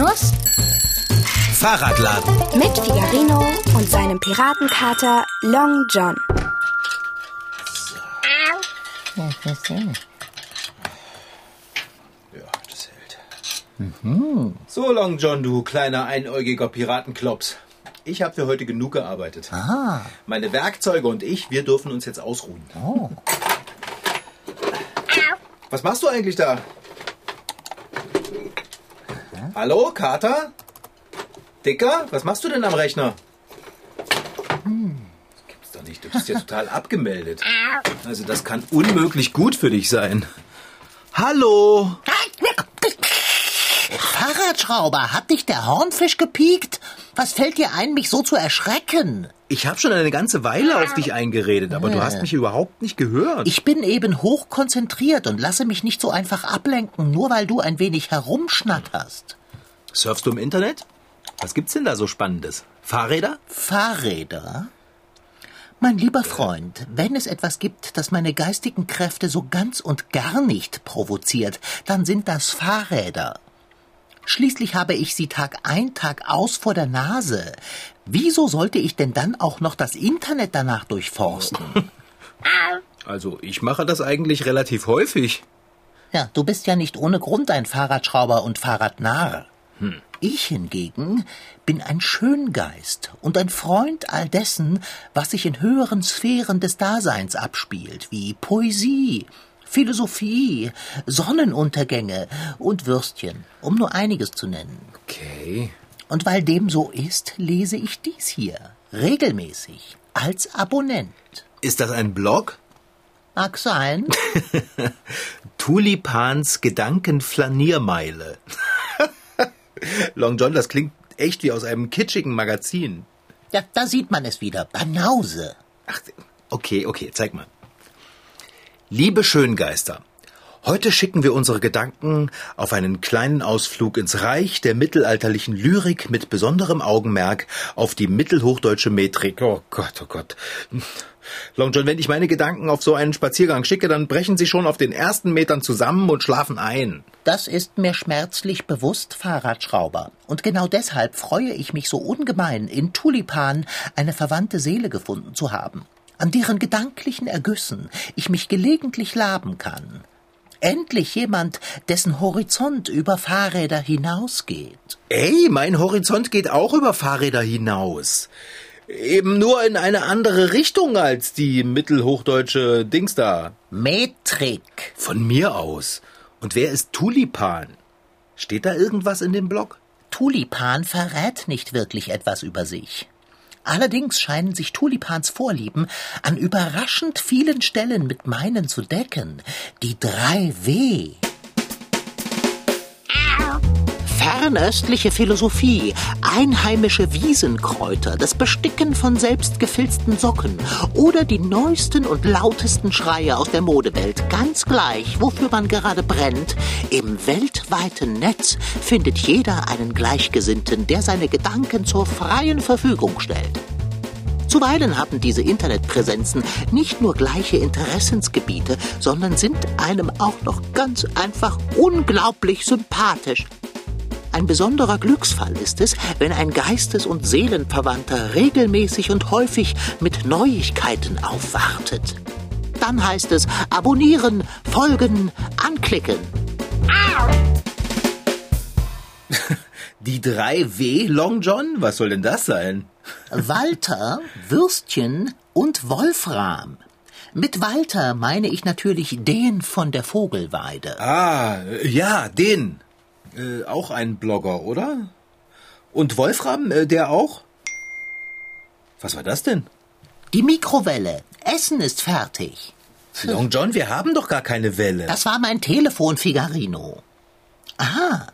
Figarinos Fahrradladen. mit Figarino und seinem Piratenkater Long John. Ja, das hält. So, Long John, du kleiner einäugiger Piratenklops. Ich habe für heute genug gearbeitet. Ah, Meine Werkzeuge und ich, wir dürfen uns jetzt ausruhen. oh. Was machst du eigentlich da? Hallo, Kater? Dicker, was machst du denn am Rechner? Das gibt's doch nicht. Du bist ja total abgemeldet. Also das kann unmöglich gut für dich sein. Hallo? Fahrradschrauber, hat dich der Hornfisch gepiekt? Was fällt dir ein, mich so zu erschrecken? Ich habe schon eine ganze Weile auf dich eingeredet, aber du hast mich überhaupt nicht gehört. Ich bin eben hochkonzentriert und lasse mich nicht so einfach ablenken, nur weil du ein wenig herumschnatterst. Surfst du im Internet? Was gibt's denn da so Spannendes? Fahrräder? Fahrräder? Mein lieber Freund, wenn es etwas gibt, das meine geistigen Kräfte so ganz und gar nicht provoziert, dann sind das Fahrräder. Schließlich habe ich sie Tag ein, Tag aus vor der Nase. Wieso sollte ich denn dann auch noch das Internet danach durchforsten? Also ich mache das eigentlich relativ häufig. Ja, du bist ja nicht ohne Grund ein Fahrradschrauber und Fahrradnarr. Ich hingegen bin ein Schöngeist und ein Freund all dessen, was sich in höheren Sphären des Daseins abspielt, wie Poesie, Philosophie, Sonnenuntergänge und Würstchen, um nur einiges zu nennen. Okay. Und weil dem so ist, lese ich dies hier regelmäßig als Abonnent. Ist das ein Blog? Mag sein. Tulipans Gedankenflaniermeile. Long John, das klingt echt wie aus einem kitschigen Magazin. Ja, da sieht man es wieder. Banause. Ach, okay, okay, zeig mal. Liebe Schöngeister, heute schicken wir unsere Gedanken auf einen kleinen Ausflug ins Reich der mittelalterlichen Lyrik mit besonderem Augenmerk auf die mittelhochdeutsche Metrik. Oh Gott, oh Gott. Long John, wenn ich meine Gedanken auf so einen Spaziergang schicke, dann brechen sie schon auf den ersten Metern zusammen und schlafen ein. Das ist mir schmerzlich bewusst, Fahrradschrauber. Und genau deshalb freue ich mich so ungemein, in Tulipan eine verwandte Seele gefunden zu haben, an deren gedanklichen Ergüssen ich mich gelegentlich laben kann. Endlich jemand, dessen Horizont über Fahrräder hinausgeht. Ey, mein Horizont geht auch über Fahrräder hinaus. Eben nur in eine andere Richtung als die mittelhochdeutsche Dings da. Metrik. Von mir aus. Und wer ist Tulipan? Steht da irgendwas in dem Blog? Tulipan verrät nicht wirklich etwas über sich. Allerdings scheinen sich Tulipans Vorlieben an überraschend vielen Stellen mit meinen zu decken. Die drei W. Fernöstliche Philosophie, einheimische Wiesenkräuter, das Besticken von selbstgefilzten Socken oder die neuesten und lautesten Schreie aus der Modewelt, ganz gleich, wofür man gerade brennt, im weltweiten Netz findet jeder einen Gleichgesinnten, der seine Gedanken zur freien Verfügung stellt. Zuweilen haben diese Internetpräsenzen nicht nur gleiche Interessensgebiete, sondern sind einem auch noch ganz einfach unglaublich sympathisch. Ein besonderer Glücksfall ist es, wenn ein Geistes- und Seelenverwandter regelmäßig und häufig mit Neuigkeiten aufwartet. Dann heißt es abonnieren, folgen, anklicken. Die 3W Long John? Was soll denn das sein? Walter, Würstchen und Wolfram. Mit Walter meine ich natürlich den von der Vogelweide. Ah, ja, den. Äh, auch ein Blogger, oder? Und Wolfram, äh, der auch? Was war das denn? Die Mikrowelle. Essen ist fertig. Long John, wir haben doch gar keine Welle. Das war mein Telefon, Figarino. Aha.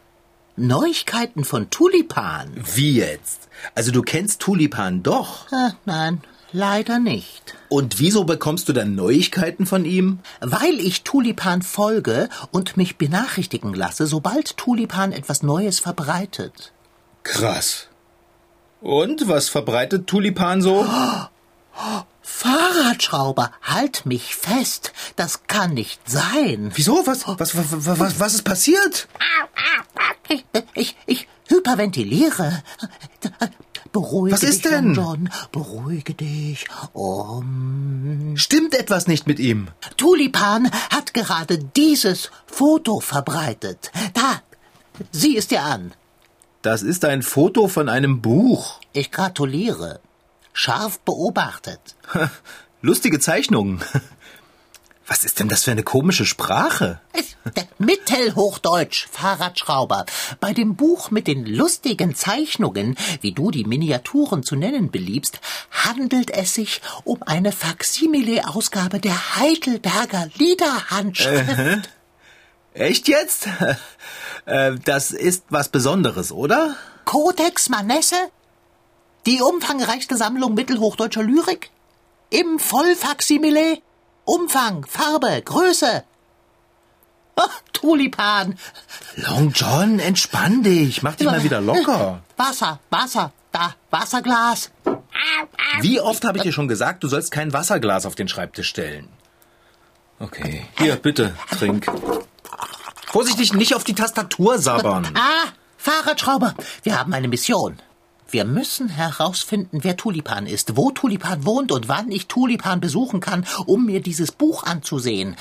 Neuigkeiten von Tulipan. Wie jetzt? Also du kennst Tulipan doch. Äh, nein, leider nicht. Und wieso bekommst du dann Neuigkeiten von ihm? Weil ich Tulipan folge und mich benachrichtigen lasse, sobald Tulipan etwas Neues verbreitet. Krass. Und was verbreitet Tulipan so? Fahrradschrauber, halt mich fest. Das kann nicht sein. Wieso? Was, was, was, was, was ist passiert? Ich, ich, ich, hyperventiliere. Beruhige Was ist dich, denn? John. Beruhige dich. Um. Stimmt etwas nicht mit ihm? Tulipan hat gerade dieses Foto verbreitet. Da, sieh es dir an. Das ist ein Foto von einem Buch. Ich gratuliere. Scharf beobachtet. Lustige Zeichnungen. Was ist denn das für eine komische Sprache? Mittelhochdeutsch, Fahrradschrauber. Bei dem Buch mit den lustigen Zeichnungen, wie du die Miniaturen zu nennen beliebst, handelt es sich um eine Faksimile-Ausgabe der Heidelberger Liederhandschrift. Echt jetzt? Äh, Das ist was Besonderes, oder? Codex Manesse? Die umfangreichste Sammlung mittelhochdeutscher Lyrik? Im Vollfaksimile? Umfang, Farbe, Größe? Oh, Tulipan. Long John, entspann dich. Mach dich mal wieder locker. Wasser, Wasser, da, Wasserglas. Wie oft habe ich dir schon gesagt, du sollst kein Wasserglas auf den Schreibtisch stellen? Okay, hier, bitte, trink. Vorsichtig, nicht auf die Tastatur sabbern. Ah, Fahrradschrauber, wir haben eine Mission. Wir müssen herausfinden, wer Tulipan ist, wo Tulipan wohnt und wann ich Tulipan besuchen kann, um mir dieses Buch anzusehen.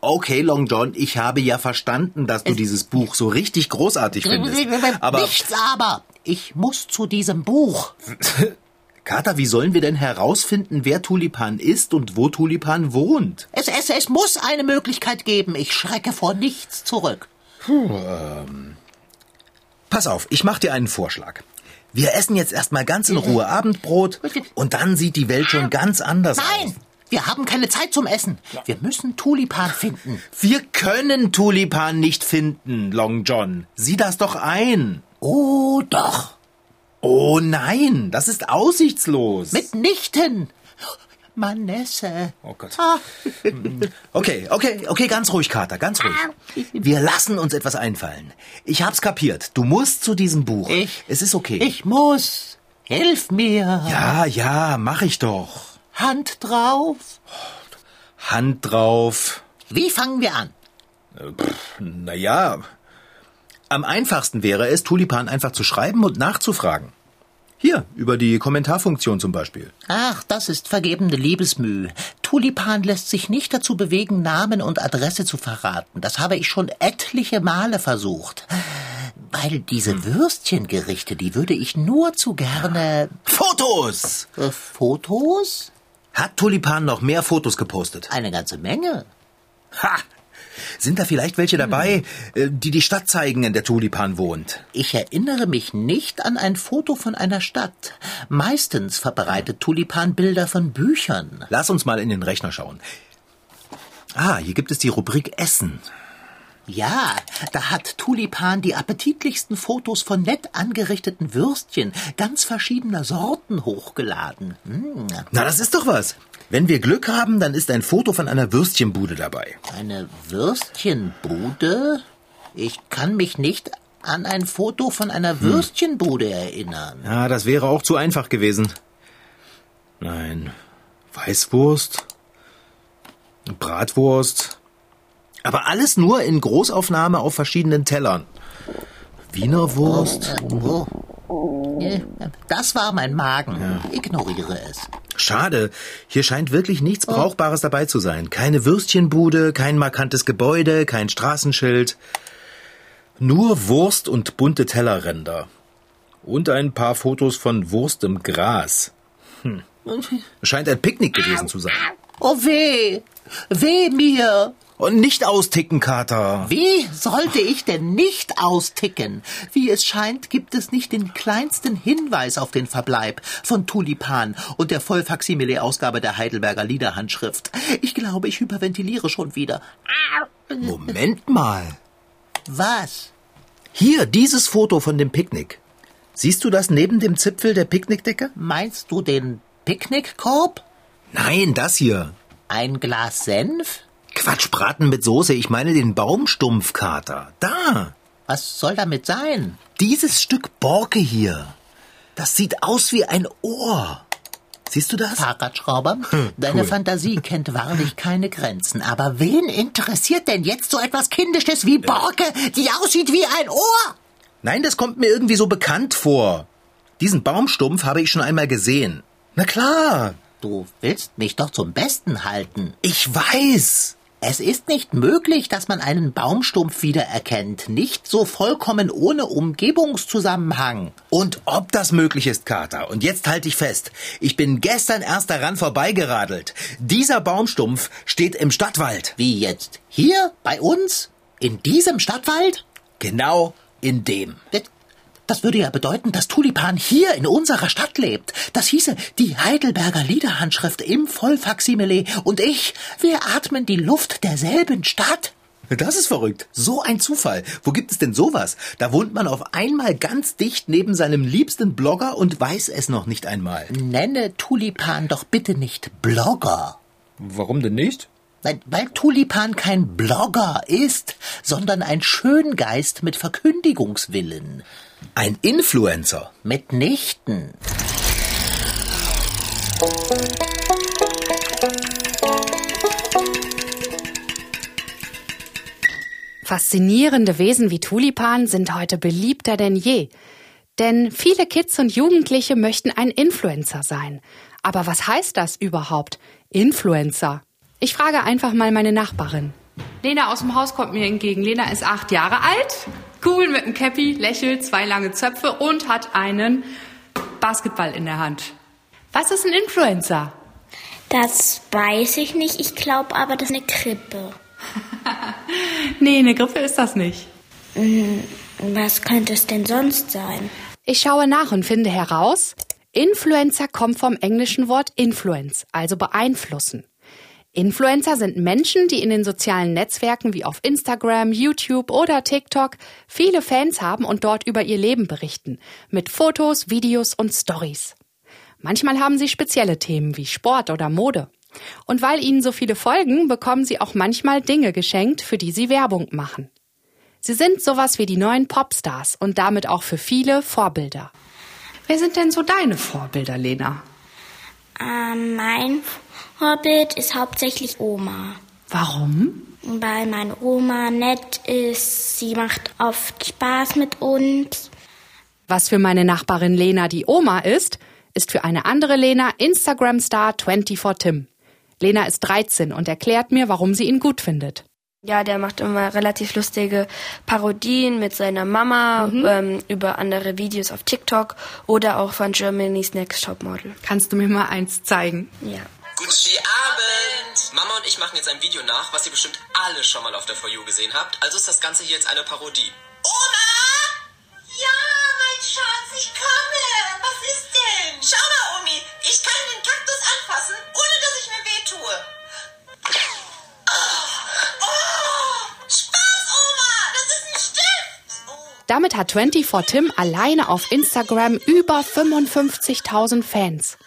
Okay, Long John, ich habe ja verstanden, dass du dieses Buch so richtig großartig findest. Aber, Nichts aber. Ich muss zu diesem Buch. Kater, wie sollen wir denn herausfinden, wer Tulipan ist und wo Tulipan wohnt? Es, es, es muss eine Möglichkeit geben. Ich schrecke vor nichts zurück. Pass auf, ich mach dir einen Vorschlag. Wir essen jetzt erstmal ganz in Ruhe Abendbrot und dann sieht die Welt schon ganz anders aus. Nein, wir haben keine Zeit zum Essen. Wir müssen Tulipan finden. Wir können Tulipan nicht finden, Long John. Sieh das doch ein. Oh, doch. Oh nein, das ist aussichtslos. Mitnichten. Manesse. Oh Gott. Ah, Okay, okay, okay, ganz ruhig, Kater, ganz ruhig. Wir lassen uns etwas einfallen. Ich hab's kapiert. Du musst zu diesem Buch. Ich- Es ist okay. ich muss. Hilf mir. Ja, ja, mach ich doch. Hand drauf. Hand drauf. Wie fangen wir an? Naja, am einfachsten wäre es, Tulipan einfach zu schreiben und nachzufragen. Hier, über die Kommentarfunktion zum Beispiel. Ach, das ist vergebene Liebesmüh. Tulipan lässt sich nicht dazu bewegen, Namen und Adresse zu verraten. Das habe ich schon etliche Male versucht. Weil diese Würstchengerichte, die würde ich nur zu gerne... Fotos! Äh, Fotos? Hat Tulipan noch mehr Fotos gepostet? Eine ganze Menge. Ha! Sind da vielleicht welche dabei, äh, die die Stadt zeigen, in der Tulipan wohnt? Ich erinnere mich nicht an ein Foto von einer Stadt. Meistens verbreitet Tulipan Bilder von Büchern. Lass uns mal in den Rechner schauen. Ah, hier gibt es die Rubrik Essen. Ja, da hat Tulipan die appetitlichsten Fotos von nett angerichteten Würstchen ganz verschiedener Sorten hochgeladen. Hm, Na, das ist doch was. Wenn wir Glück haben, dann ist ein Foto von einer Würstchenbude dabei. eine Würstchenbude? Ich kann mich nicht an ein Foto von einer Würstchenbude erinnern. Ja, das wäre auch zu einfach gewesen. Nein. Weißwurst? Bratwurst? Aber alles nur in Großaufnahme auf verschiedenen Tellern. Wiener Wurst? Oh. Äh, Das war mein Magen. Ignoriere es. Schade. Hier scheint wirklich nichts Brauchbares dabei zu sein. Keine Würstchenbude, kein markantes Gebäude, kein Straßenschild. Nur Wurst und bunte Tellerränder. Und ein paar Fotos von Wurst im Gras. Hm. Scheint ein Picknick gewesen zu sein. Oh weh! Weh mir! Und nicht austicken, Kater. Wie sollte ich denn nicht austicken? Wie es scheint, gibt es nicht den kleinsten Hinweis auf den Verbleib von Tulipan und der Vollfaksimile-Ausgabe der Heidelberger Liederhandschrift. Ich glaube, ich hyperventiliere schon wieder. Moment mal. Was? Hier, dieses Foto von dem Picknick. Siehst du das neben dem Zipfel der Picknickdecke? Meinst du den Picknickkorb? Nein, das hier. Ein Glas Senf? Quatsch, Braten mit Soße. Ich meine den Baumstumpfkater. Da. Was soll damit sein? Dieses Stück Borke hier. Das sieht aus wie ein Ohr. Siehst du das? Fahrradschrauber, deine Fantasie kennt wahrlich keine Grenzen. Aber wen interessiert denn jetzt so etwas Kindisches wie Borke, die aussieht wie ein Ohr? Nein, das kommt mir irgendwie so bekannt vor. Diesen Baumstumpf habe ich schon einmal gesehen. Na klar. Du willst mich doch zum Besten halten. Ich weiß. Es ist nicht möglich, dass man einen Baumstumpf wiedererkennt, nicht so vollkommen ohne Umgebungszusammenhang. Und ob das möglich ist, Kater. Und jetzt halte ich fest. Ich bin gestern erst daran vorbeigeradelt. Dieser Baumstumpf steht im Stadtwald. Wie jetzt? Hier? Bei uns? In diesem Stadtwald? Genau in dem. Das würde ja bedeuten, dass Tulipan hier in unserer Stadt lebt. Das hieße, die Heidelberger Liederhandschrift im Vollfaksimile und ich, wir atmen die Luft derselben Stadt. Das ist verrückt. So ein Zufall. Wo gibt es denn sowas? Da wohnt man auf einmal ganz dicht neben seinem liebsten Blogger und weiß es noch nicht einmal. Nenne Tulipan doch bitte nicht Blogger. Warum denn nicht? Nein, weil Tulipan kein Blogger ist, sondern ein Schöngeist mit Verkündigungswillen. Ein Influencer. Mitnichten. Faszinierende Wesen wie Tulipan sind heute beliebter denn je. Denn viele Kids und Jugendliche möchten ein Influencer sein. Aber was heißt das überhaupt? Influencer. Ich frage einfach mal meine Nachbarin. Lena aus dem Haus kommt mir entgegen. Lena ist acht Jahre alt, cool mit einem Cappy, lächelt, zwei lange Zöpfe und hat einen Basketball in der Hand. Was ist ein Influencer? Das weiß ich nicht. Ich glaube aber, das ist eine Krippe. nee, eine Grippe ist das nicht. Was könnte es denn sonst sein? Ich schaue nach und finde heraus, Influencer kommt vom englischen Wort influence, also beeinflussen. Influencer sind Menschen, die in den sozialen Netzwerken wie auf Instagram, YouTube oder TikTok viele Fans haben und dort über ihr Leben berichten, mit Fotos, Videos und Stories. Manchmal haben sie spezielle Themen wie Sport oder Mode. Und weil ihnen so viele folgen, bekommen sie auch manchmal Dinge geschenkt, für die sie Werbung machen. Sie sind sowas wie die neuen Popstars und damit auch für viele Vorbilder. Wer sind denn so deine Vorbilder, Lena? Ähm, mein Vorbild ist hauptsächlich Oma. Warum? Weil meine Oma nett ist, sie macht oft Spaß mit uns. Was für meine Nachbarin Lena die Oma ist, ist für eine andere Lena Instagram-Star 24 Tim. Lena ist 13 und erklärt mir, warum sie ihn gut findet. Ja, der macht immer relativ lustige Parodien mit seiner Mama Mhm. ähm, über andere Videos auf TikTok oder auch von Germany's Next Top Model. Kannst du mir mal eins zeigen? Ja. Guten Abend! Mama und ich machen jetzt ein Video nach, was ihr bestimmt alle schon mal auf der For You gesehen habt. Also ist das Ganze hier jetzt eine Parodie. Oma! Ja, mein Schatz, ich komme. Was ist denn? Schau mal, Omi. Ich kann den Kaktus anfassen, ohne dass ich mir weh tue. Oh, oh, Spaß, Oma! Das ist ein Stift! Oh. Damit hat 24 Tim alleine auf Instagram über 55.000 Fans.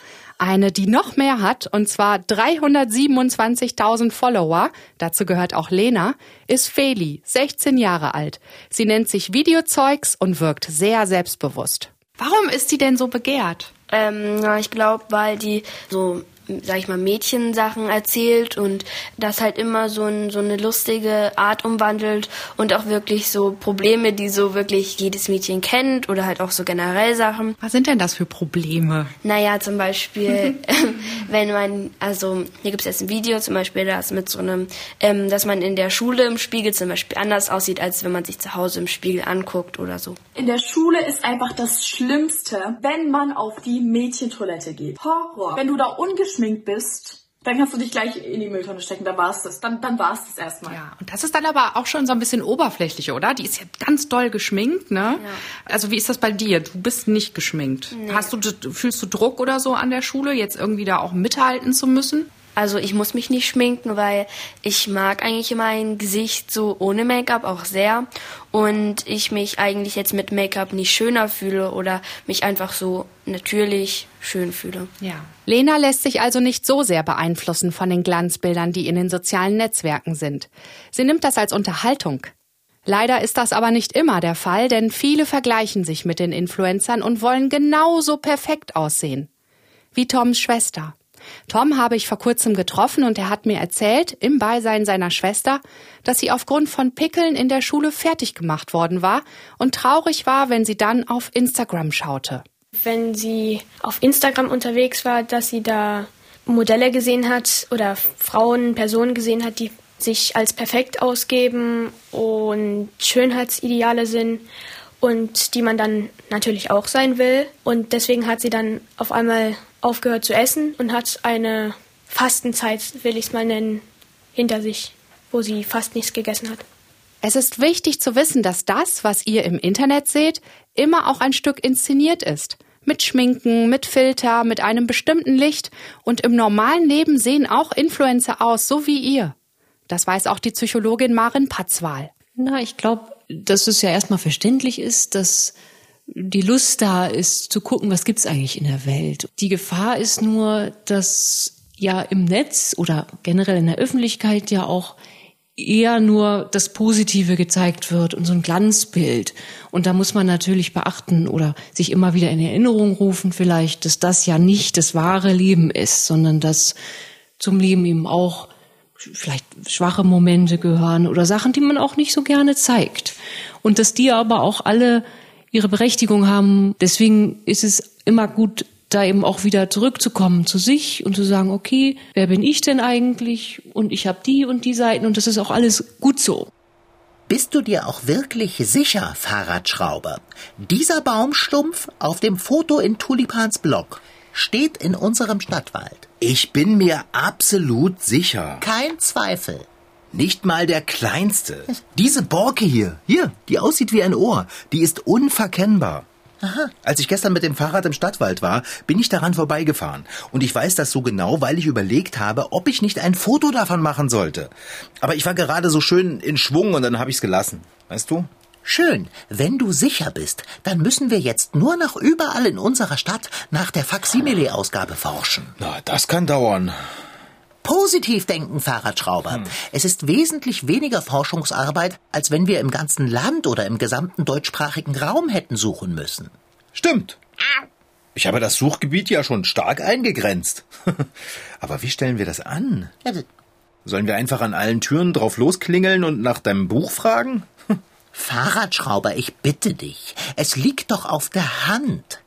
Eine, die noch mehr hat, und zwar 327.000 Follower, dazu gehört auch Lena, ist Feli, 16 Jahre alt. Sie nennt sich Videozeugs und wirkt sehr selbstbewusst. Warum ist die denn so begehrt? Ähm, ich glaube, weil die so, sag ich mal, Mädchensachen erzählt und das halt immer so, ein, so eine lustige Art umwandelt und auch wirklich so Probleme, die so wirklich jedes Mädchen kennt oder halt auch so generell Sachen. Was sind denn das für Probleme? Naja, zum Beispiel, wenn man, also hier gibt es jetzt ein Video zum Beispiel, das mit so einem, ähm, dass man in der Schule im Spiegel zum Beispiel anders aussieht, als wenn man sich zu Hause im Spiegel anguckt oder so. In der Schule ist einfach das Schlimmste, wenn man auf die Mädchentoilette geht. Horror. Wenn du da ungeschminkt bist, dann kannst du dich gleich in die Mülltonne stecken, dann war's das. Dann, dann war's das erstmal. Ja, und das ist dann aber auch schon so ein bisschen oberflächlich, oder? Die ist ja ganz doll geschminkt, ne? Also wie ist das bei dir? Du bist nicht geschminkt. Hast du fühlst du Druck oder so an der Schule, jetzt irgendwie da auch mithalten zu müssen? Also ich muss mich nicht schminken, weil ich mag eigentlich mein Gesicht so ohne Make-up auch sehr und ich mich eigentlich jetzt mit Make-up nicht schöner fühle oder mich einfach so natürlich schön fühle. Ja. Lena lässt sich also nicht so sehr beeinflussen von den Glanzbildern, die in den sozialen Netzwerken sind. Sie nimmt das als Unterhaltung. Leider ist das aber nicht immer der Fall, denn viele vergleichen sich mit den Influencern und wollen genauso perfekt aussehen. Wie Toms Schwester. Tom habe ich vor kurzem getroffen und er hat mir erzählt, im Beisein seiner Schwester, dass sie aufgrund von Pickeln in der Schule fertig gemacht worden war und traurig war, wenn sie dann auf Instagram schaute. Wenn sie auf Instagram unterwegs war, dass sie da Modelle gesehen hat oder Frauen, Personen gesehen hat, die sich als perfekt ausgeben und Schönheitsideale sind und die man dann natürlich auch sein will. Und deswegen hat sie dann auf einmal aufgehört zu essen und hat eine Fastenzeit, will ich es mal nennen, hinter sich, wo sie fast nichts gegessen hat. Es ist wichtig zu wissen, dass das, was ihr im Internet seht, immer auch ein Stück inszeniert ist. Mit Schminken, mit Filter, mit einem bestimmten Licht und im normalen Leben sehen auch Influencer aus, so wie ihr. Das weiß auch die Psychologin Marin Patzwal. Na, ich glaube, dass es ja erstmal verständlich ist, dass die Lust da ist, zu gucken, was gibt's eigentlich in der Welt. Die Gefahr ist nur, dass ja im Netz oder generell in der Öffentlichkeit ja auch eher nur das Positive gezeigt wird und so ein Glanzbild. Und da muss man natürlich beachten oder sich immer wieder in Erinnerung rufen vielleicht, dass das ja nicht das wahre Leben ist, sondern dass zum Leben eben auch vielleicht schwache Momente gehören oder Sachen, die man auch nicht so gerne zeigt. Und dass die aber auch alle ihre Berechtigung haben. Deswegen ist es immer gut, da eben auch wieder zurückzukommen zu sich und zu sagen, okay, wer bin ich denn eigentlich? Und ich habe die und die Seiten und das ist auch alles gut so. Bist du dir auch wirklich sicher, Fahrradschrauber? Dieser Baumstumpf auf dem Foto in Tulipans Blog steht in unserem Stadtwald. Ich bin mir absolut sicher. Kein Zweifel. Nicht mal der kleinste. Diese Borke hier, hier, die aussieht wie ein Ohr, die ist unverkennbar. Aha. Als ich gestern mit dem Fahrrad im Stadtwald war, bin ich daran vorbeigefahren. Und ich weiß das so genau, weil ich überlegt habe, ob ich nicht ein Foto davon machen sollte. Aber ich war gerade so schön in Schwung und dann habe ich's gelassen. Weißt du? Schön. Wenn du sicher bist, dann müssen wir jetzt nur noch überall in unserer Stadt nach der Faksimile-Ausgabe forschen. Na, das kann dauern. Positiv denken, Fahrradschrauber. Hm. Es ist wesentlich weniger Forschungsarbeit, als wenn wir im ganzen Land oder im gesamten deutschsprachigen Raum hätten suchen müssen. Stimmt. Ich habe das Suchgebiet ja schon stark eingegrenzt. Aber wie stellen wir das an? Sollen wir einfach an allen Türen drauf losklingeln und nach deinem Buch fragen? Fahrradschrauber, ich bitte dich. Es liegt doch auf der Hand.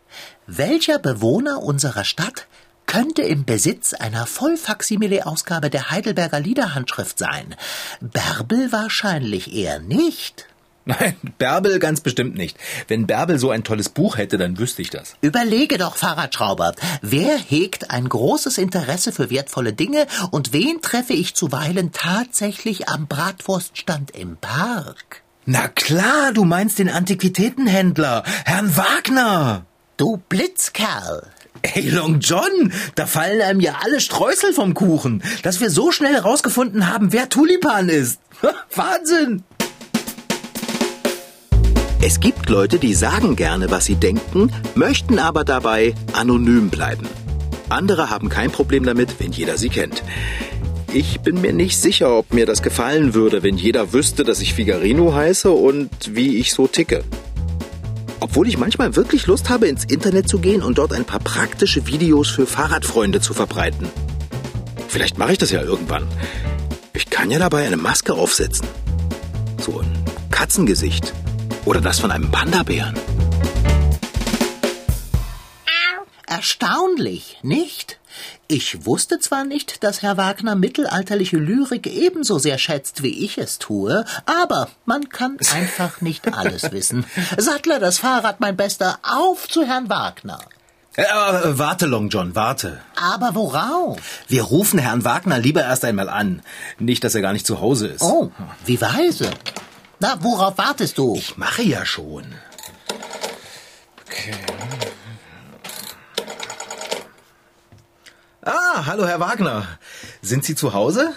Welcher Bewohner unserer Stadt könnte im Besitz einer Vollfaksimile-Ausgabe der Heidelberger Liederhandschrift sein? Bärbel wahrscheinlich eher nicht. Nein, Bärbel ganz bestimmt nicht. Wenn Bärbel so ein tolles Buch hätte, dann wüsste ich das. Überlege doch, Fahrradschrauber. Wer hegt ein großes Interesse für wertvolle Dinge und wen treffe ich zuweilen tatsächlich am Bratwurststand im Park? Na klar, du meinst den Antiquitätenhändler, Herrn Wagner. Du Blitzkerl. Hey, Long John, da fallen einem ja alle Streusel vom Kuchen, dass wir so schnell herausgefunden haben, wer Tulipan ist. Wahnsinn! Es gibt Leute, die sagen gerne, was sie denken, möchten aber dabei anonym bleiben. Andere haben kein Problem damit, wenn jeder sie kennt. Ich bin mir nicht sicher, ob mir das gefallen würde, wenn jeder wüsste, dass ich Figarino heiße und wie ich so ticke. Obwohl ich manchmal wirklich Lust habe, ins Internet zu gehen und dort ein paar praktische Videos für Fahrradfreunde zu verbreiten. Vielleicht mache ich das ja irgendwann. Ich kann ja dabei eine Maske aufsetzen. So ein Katzengesicht. Oder das von einem Panda-Bären. Erstaunlich, nicht? Ich wusste zwar nicht, dass Herr Wagner mittelalterliche Lyrik ebenso sehr schätzt, wie ich es tue, aber man kann einfach nicht alles wissen. Sattler das Fahrrad, mein Bester, auf zu Herrn Wagner. Äh, warte, Long John, warte. Aber worauf? Wir rufen Herrn Wagner lieber erst einmal an. Nicht, dass er gar nicht zu Hause ist. Oh, wie weise. Na, worauf wartest du? Ich mache ja schon. Okay. Ah, hallo, Herr Wagner. Sind Sie zu Hause?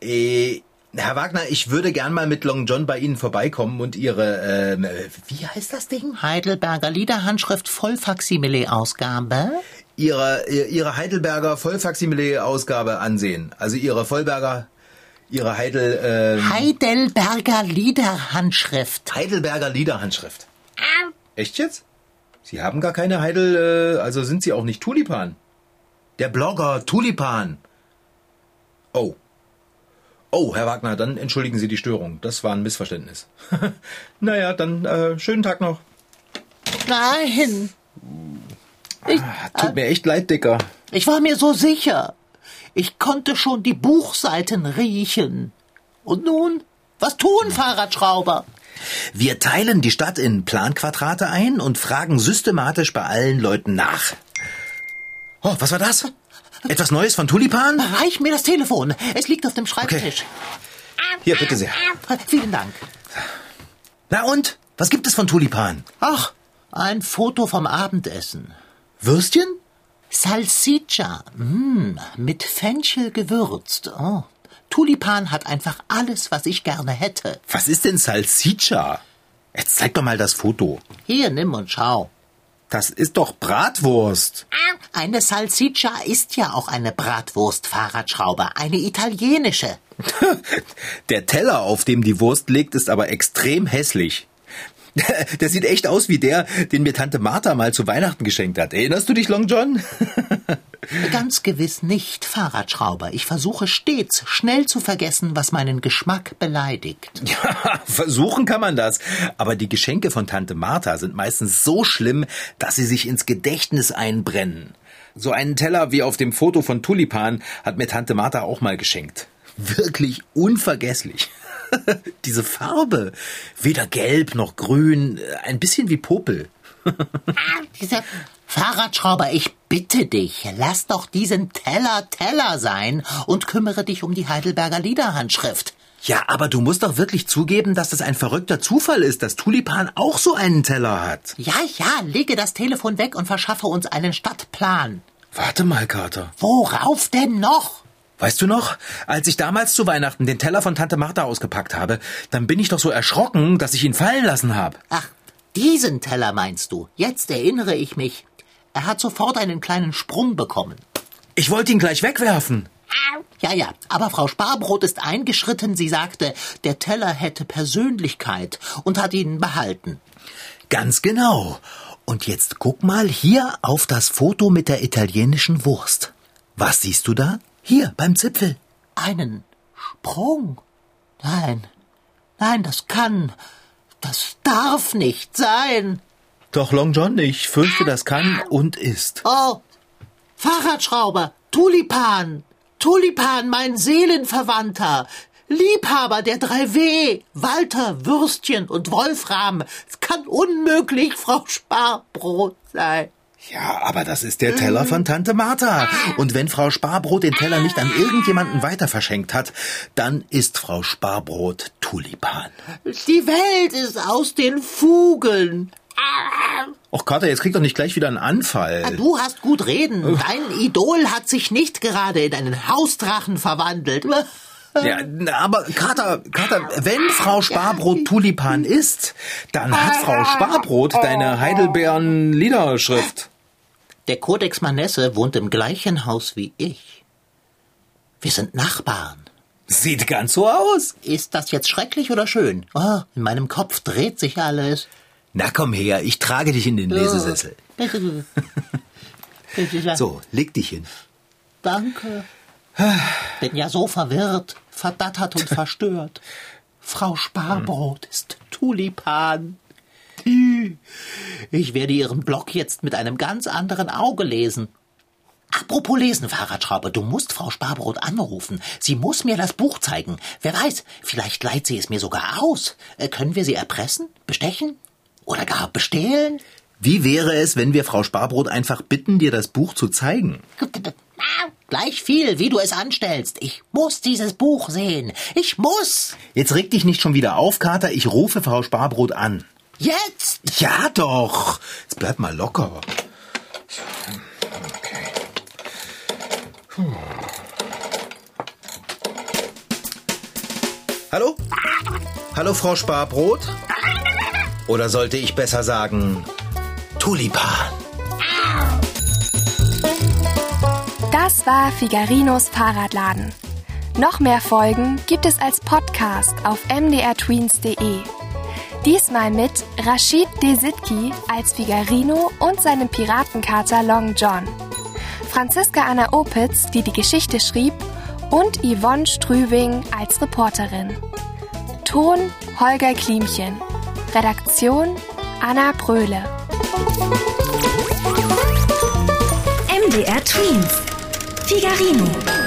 Äh, Herr Wagner, ich würde gern mal mit Long John bei Ihnen vorbeikommen und Ihre, ähm, wie heißt das Ding? Heidelberger Liederhandschrift Vollfaksimile-Ausgabe? Ihre, Ihre Heidelberger Vollfaksimile-Ausgabe ansehen. Also Ihre Vollberger, Ihre Heidel, ähm, Heidelberger Liederhandschrift. Heidelberger Liederhandschrift. Echt jetzt? Sie haben gar keine Heidel, äh, also sind Sie auch nicht Tulipan? Der Blogger Tulipan. Oh. Oh, Herr Wagner, dann entschuldigen Sie die Störung. Das war ein Missverständnis. naja, dann äh, schönen Tag noch. Nein. Ich, Tut mir echt leid, Dicker. Ich war mir so sicher. Ich konnte schon die Buchseiten riechen. Und nun? Was tun Fahrradschrauber? Wir teilen die Stadt in Planquadrate ein und fragen systematisch bei allen Leuten nach. Oh, was war das? Etwas Neues von Tulipan? Reich mir das Telefon. Es liegt auf dem Schreibtisch. Hier, bitte sehr. Vielen Dank. Na und? Was gibt es von Tulipan? Ach, ein Foto vom Abendessen. Würstchen? Salsiccia. Mm, mit Fenchel gewürzt. Oh. Tulipan hat einfach alles, was ich gerne hätte. Was ist denn Salsiccia? Jetzt zeig doch mal das Foto. Hier, nimm und schau. Das ist doch Bratwurst. Eine Salsiccia ist ja auch eine Bratwurst, Fahrradschrauber. Eine italienische. Der Teller, auf dem die Wurst liegt, ist aber extrem hässlich. Der sieht echt aus wie der, den mir Tante Martha mal zu Weihnachten geschenkt hat. Erinnerst du dich, Long John? Ganz gewiss nicht, Fahrradschrauber. Ich versuche stets, schnell zu vergessen, was meinen Geschmack beleidigt. Ja, versuchen kann man das. Aber die Geschenke von Tante Martha sind meistens so schlimm, dass sie sich ins Gedächtnis einbrennen. So einen Teller wie auf dem Foto von Tulipan hat mir Tante Martha auch mal geschenkt. Wirklich unvergesslich. Diese Farbe. Weder gelb noch grün, ein bisschen wie Popel. Dieser Fahrradschrauber, ich bitte dich, lass doch diesen Teller Teller sein und kümmere dich um die Heidelberger Liederhandschrift. Ja, aber du musst doch wirklich zugeben, dass das ein verrückter Zufall ist, dass Tulipan auch so einen Teller hat. Ja, ja, lege das Telefon weg und verschaffe uns einen Stadtplan. Warte mal, Kater. Worauf denn noch? Weißt du noch, als ich damals zu Weihnachten den Teller von Tante Martha ausgepackt habe, dann bin ich doch so erschrocken, dass ich ihn fallen lassen habe. Ach, diesen Teller meinst du? Jetzt erinnere ich mich. Er hat sofort einen kleinen Sprung bekommen. Ich wollte ihn gleich wegwerfen. Ja, ja, aber Frau Sparbrot ist eingeschritten. Sie sagte, der Teller hätte Persönlichkeit und hat ihn behalten. Ganz genau. Und jetzt guck mal hier auf das Foto mit der italienischen Wurst. Was siehst du da? Hier, beim Zipfel. Einen Sprung? Nein, nein, das kann, das darf nicht sein. Doch, Long John, ich fürchte, das kann und ist. Oh, Fahrradschrauber, Tulipan, Tulipan, mein Seelenverwandter, Liebhaber der drei W, Walter, Würstchen und Wolfram. Es kann unmöglich Frau Sparbrot sein. Ja, aber das ist der Teller von Tante Martha. Und wenn Frau Sparbrot den Teller nicht an irgendjemanden weiter verschenkt hat, dann ist Frau Sparbrot Tulipan. Die Welt ist aus den Fugeln. Och, Kater, jetzt krieg doch nicht gleich wieder einen Anfall. Du hast gut reden. Dein Idol hat sich nicht gerade in einen Hausdrachen verwandelt. Ja, aber Kater, Kater, wenn Frau Sparbrot Tulipan ist, dann hat Frau Sparbrot deine Heidelbeeren-Liederschrift. Der Codex Manesse wohnt im gleichen Haus wie ich. Wir sind Nachbarn. Sieht ganz so aus. Ist das jetzt schrecklich oder schön? Oh, in meinem Kopf dreht sich alles. Na komm her, ich trage dich in den Lesesessel. So, leg dich hin. Danke. Bin ja so verwirrt, verdattert und verstört. Frau Sparbrot ist Tulipan. Ich werde Ihren Blog jetzt mit einem ganz anderen Auge lesen. Apropos lesen, Fahrradschrauber, du musst Frau Sparbrot anrufen. Sie muss mir das Buch zeigen. Wer weiß, vielleicht leiht sie es mir sogar aus. Äh, können wir sie erpressen, bestechen oder gar bestehlen? Wie wäre es, wenn wir Frau Sparbrot einfach bitten, dir das Buch zu zeigen? Gleich viel, wie du es anstellst. Ich muss dieses Buch sehen. Ich muss. Jetzt reg dich nicht schon wieder auf, Kater. Ich rufe Frau Sparbrot an. Jetzt? Ja doch. Jetzt bleib mal locker. Okay. Puh. Hallo? Hallo, Frau Sparbrot? Oder sollte ich besser sagen Tulipan? Das war Figarinos Fahrradladen. Noch mehr Folgen gibt es als Podcast auf mdrtweens.de. Diesmal mit Rashid Desitki als Figarino und seinem Piratenkater Long John. Franziska Anna Opitz, die die Geschichte schrieb, und Yvonne Strüving als Reporterin. Ton Holger Klimchen. Redaktion Anna Bröhle. MDR Twins. Figarino.